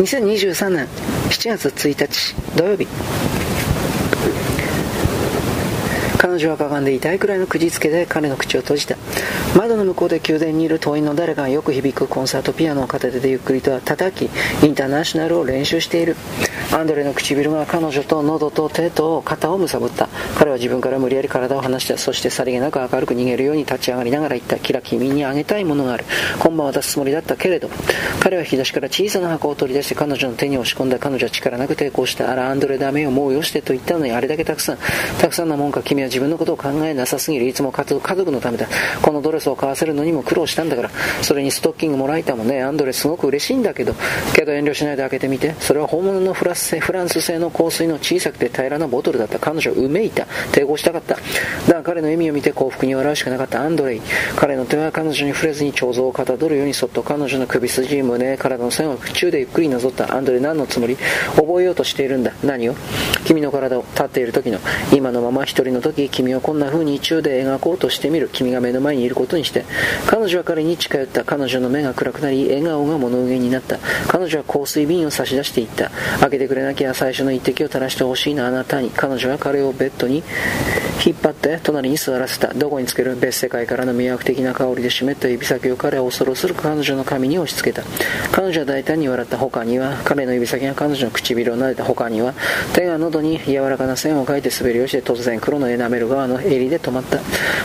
2023年7月1日土曜日。彼女はかがんで痛いくらいのくじつけで彼の口を閉じた。窓の向こうで宮殿にいる党員の誰かがよく響くコンサートピアノを片手でゆっくりと叩きインターナショナルを練習している。アンドレの唇が彼女と喉と手と肩をむさぶ。った彼は自分から無理やり体を離した。そしてさりげなく明るく逃げるように立ち上がりながら言った。キラ君にあげたいものがある。今晩渡すつもりだったけれど彼は引き出しから小さな箱を取り出して彼女の手に押し込んだ彼女は力なく抵抗したあらアンドレダメよもうよしてと言ったのにあれだけたくさん。たくさんなもんか君は自分のことを考えなさすぎる。いつも家族のためだ。このドレスを買わせるのにも苦労したんだから。それにストッキングもらえたもんね。アンドレすごく嬉しいんだけど。けど遠慮しないで開けてみて。それは本物のフラスフランス製の香水の小さくて平らなボトルだった彼女はうめいた。抵抗したかった。だが彼の笑みを見て幸福に笑うしかなかった。アンドレイ。彼の手は彼女に触れずに彫像をかたどるようにそっと。彼女の首筋胸体の線を府中でゆっくりなぞった。アンドレイ何のつもり？覚えようとしているんだ。何を？君の体を立っている時の。今のまま一人の時君をこんな風に中で描こうとしてみる。君が目の前にいることにして。彼女は彼に近寄った。彼女の目が暗くなり笑顔が物憂げになった。彼女は香水瓶を差し出していった。開けてくれなきゃ最初の一滴を垂らしてほしいなあなたに彼女は彼をベッドに引っ張って隣に座らせた。どこにつける？別世界からの魅惑的な香りで湿った指先を彼は恐る恐る彼女の髪に押し付けた。彼女は大胆に笑った他には彼の指先が彼女の唇を撫でた他には手が喉に柔らかな線を描いて滑り落ちて突然黒のエナメル側の襟で止まった。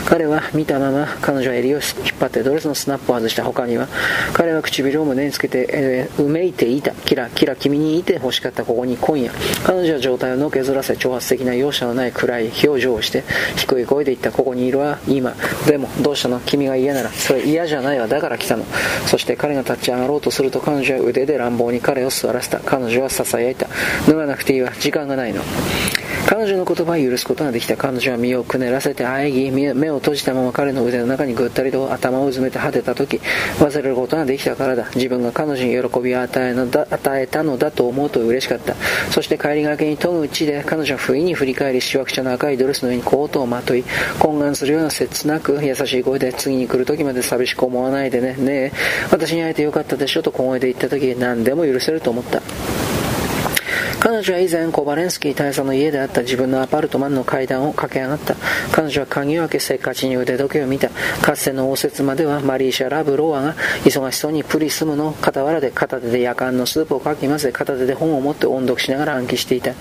彼は見たまま彼女は襟を引っ張ってドレスのスナップを外した他には彼は唇を胸につけて、え、うめいていた。キラキラ君にいて欲しかったここに今夜彼女は状態をのけずらせ挑発的な容赦のない暗い表情をして低い声で言った。ここにいるわ。今。でもどうしたの？君が嫌ならそれ嫌じゃないわ。だから来たの。そして彼が立ち上がろうとすると彼女は腕で乱暴に彼を座らせた。彼女は囁いた。脱がなくていいわ。時間がないの。彼女の言葉を許すことができた。彼女は身をくねらせてあえぎ目を閉じたまま彼の腕の中にぐったりと頭をうずめて果てた時忘れることができたからだ。自分が彼女に喜びを与えのだ与えたのだと思うと嬉しかった。そして帰りがけに研ぐ地で彼女は不意に振り返りしわくちゃの赤いドレスの上にコートをまとい懇願するような切なく優しい声で次に来る時まで寂しく思わないでね。ねえ私に会えてよかったでしょと小声で言った時何でも許せると思った。彼女は以前コバレンスキー大佐の家であった自分のアパルトマンの階段を駆け上がった。彼女は鍵を開けせっかちに腕時計を見た。かつての応接まではマリーシャ・ラブロワが忙しそうにプリスムの傍らで片手で夜間のスープをかき混ぜ片手で本を持って音読しながら暗記していた。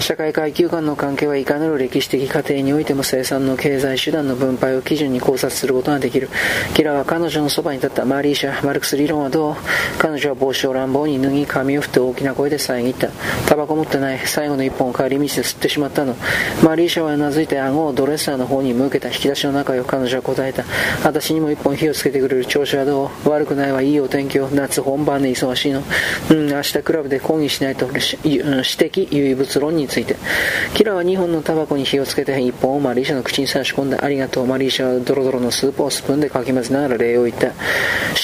社会階級間の関係はいかなる歴史的過程においても生産の経済手段の分配を基準に考察することができる。キラは彼女のそばに立った。マリーシャ・マルクス理論はどう？彼女は帽子を乱暴に脱ぎ髪を振って大きな声で遮った。タバコ持ってない最後の一本を帰り道で吸ってしまったの。マリーシャはうなずいて顎をドレッサーの方に向けた引き出しの中よ彼女は答えた。私にも一本火をつけてくれる調子はどう？悪くないわいいお天気を。夏本番で忙しいの。うん明日クラブで抗議しないと。指摘唯物論について。キラは2本のタバコに火をつけて一本を。マリーシャの口に差し込んだ。ありがとう。マリーシャはドロドロのスープをスプーンでかき混ぜながら礼を言った。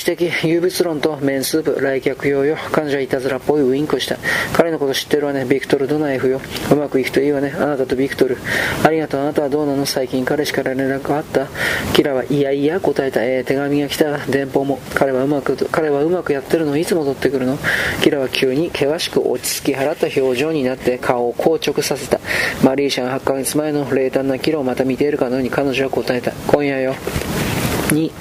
指摘唯物論と麺スープ来客用よ。彼女はいたずらっぽいウインクした。彼のこと知ってるわねビクトル・ドナエフよ。うまくいくといいわね。あなたとビクトル。ありがとう。あなたはどうなの？最近彼氏から連絡があった？キラはいやいや答えた。えー、手紙が来た。電報も。彼はうまく彼はうまくやってるの？いつも取ってくるの？キラは急に険しく落ち着き払った表情になって顔を硬直させた。マリーシャが8ヶ月前の冷淡なキラをまた見ているかのように彼女は答えた。今夜よ。に。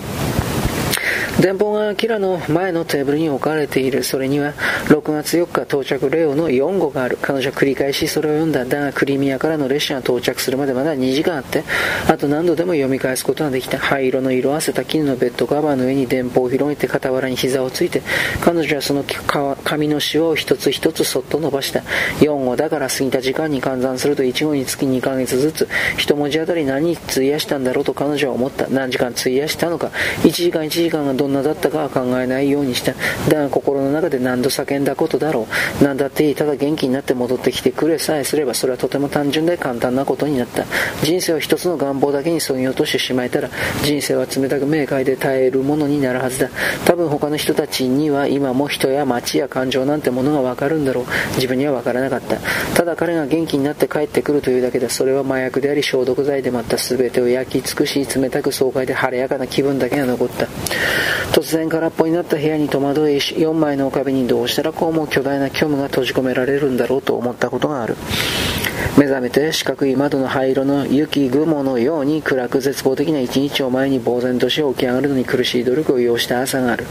電報がキラの前のテーブルに置かれている。それには、6月4日到着レオの4号がある。彼女は繰り返しそれを読んだ。だが、クリミアからの列車が到着するまでまだ2時間あって、あと何度でも読み返すことができた。灰色の色あせた絹のベッドカバーの上に電報を広げて傍らに膝をついて、彼女はその紙の紙を一つ一つそっと伸ばした。4号だから過ぎた時間に換算すると1号につき2ヶ月ずつ、一文字あたり何に費やしたんだろうと彼女は思った。何時間費やしたのか。1時間1時間がどんなだったかは考えないようにした。だが心の中で何度叫んだことだろう。何だっていい。ただ元気になって戻ってきてくれさえすれば、それはとても単純で簡単なことになった。人生を一つの願望だけにそぎ落としてしまえたら、人生は冷たく明快で耐えるものになるはずだ。多分他の人たちには今も人や街や感情なんてものがわかるんだろう。自分にはわからなかった。ただ彼が元気になって帰ってくるというだけで、それは麻薬であり消毒剤でまった全てを焼き尽くし、冷たく爽快で晴れやかな気分だけが残った。突然空っぽになった部屋に戸惑いし4枚の壁にどうしたらこうも巨大な虚無が閉じ込められるんだろうと思ったことがある。目覚めて四角い窓の灰色の雪雲のように暗く絶望的な一日を前に呆然とし起き上がるのに苦しい努力を要した朝がある。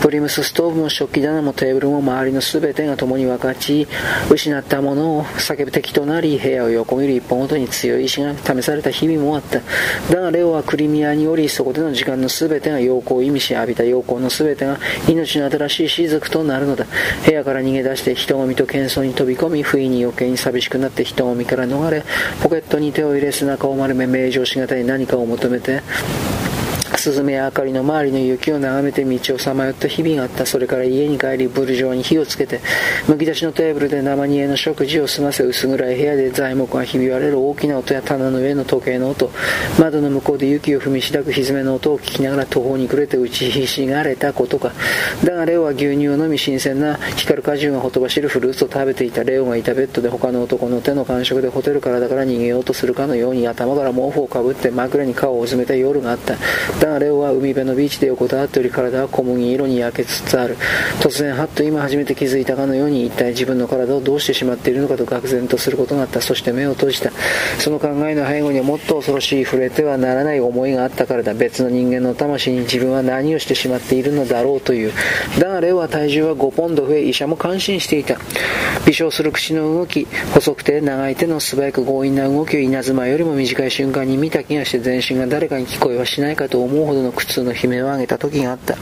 プリムスストーブも食器棚もテーブルも周りの全てが共に分かち失ったものを叫ぶ敵となり部屋を横切る一本ごとに強い意志が試された日々もあった。だがレオはクリミアにおりそこでの時間の全てが陽光を意味し浴びた陽光の全てが命の新しい雫となるのだ。部屋から逃げ出して人混みと喧騒に飛び込み不意に余計に寂しくなって人混みから逃れポケットに手を入れ背中を丸め名状しがたい何かを求めてスズメや明かりの周りの雪を眺めて道をさまよった日々があった。それから家に帰りブルジョーに火をつけてむき出しのテーブルで生煮えの食事を済ませ薄暗い部屋で材木がひび割れる大きな音や棚の上の時計の音窓の向こうで雪を踏みしだくひずめの音を聞きながら途方に暮れて打ちひしがれたことか。だがレオは牛乳を飲み新鮮な光る果汁がほとばしるフルーツを食べていた。レオがいたベッドで他の男の手の感触でホテルからだから逃げようとするかのように頭から毛布をかぶって枕に顔をうずめた夜があっただがレオは海辺のビーチで横たわっており体は小麦色に焼けつつある。突然はっと今初めて気づいたかのように一体自分の体をどうしてしまっているのかと愕然とすることがあった。そして目を閉じた。その考えの背後にはもっと恐ろしい触れてはならない思いがあったからだ。別の人間の魂に自分は何をしてしまっているのだろうという。だがレオは体重は5ポンド増え医者も感心していた。微笑する口の動き細くて長い手の素早く強引な動きを稲妻よりも短い瞬間に見た気がして全身が誰かに聞こえはしないかと思うほどの苦痛の悲鳴を上げた時があった。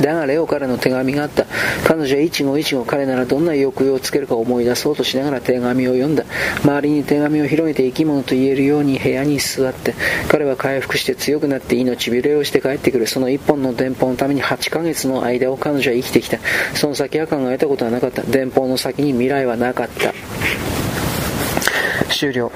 だがレオからの手紙があった。彼女は一語一語彼ならどんな抑揚をつけるか思い出そうとしながら手紙を読んだ。周りに手紙を広げて生き物と言えるように部屋に座って。彼は回復して強くなって命びれをして帰ってくる。その一本の電報のために8ヶ月の間を彼女は生きてきた。その先は考えたことはなかった。電報の先に未来はなかった。終了。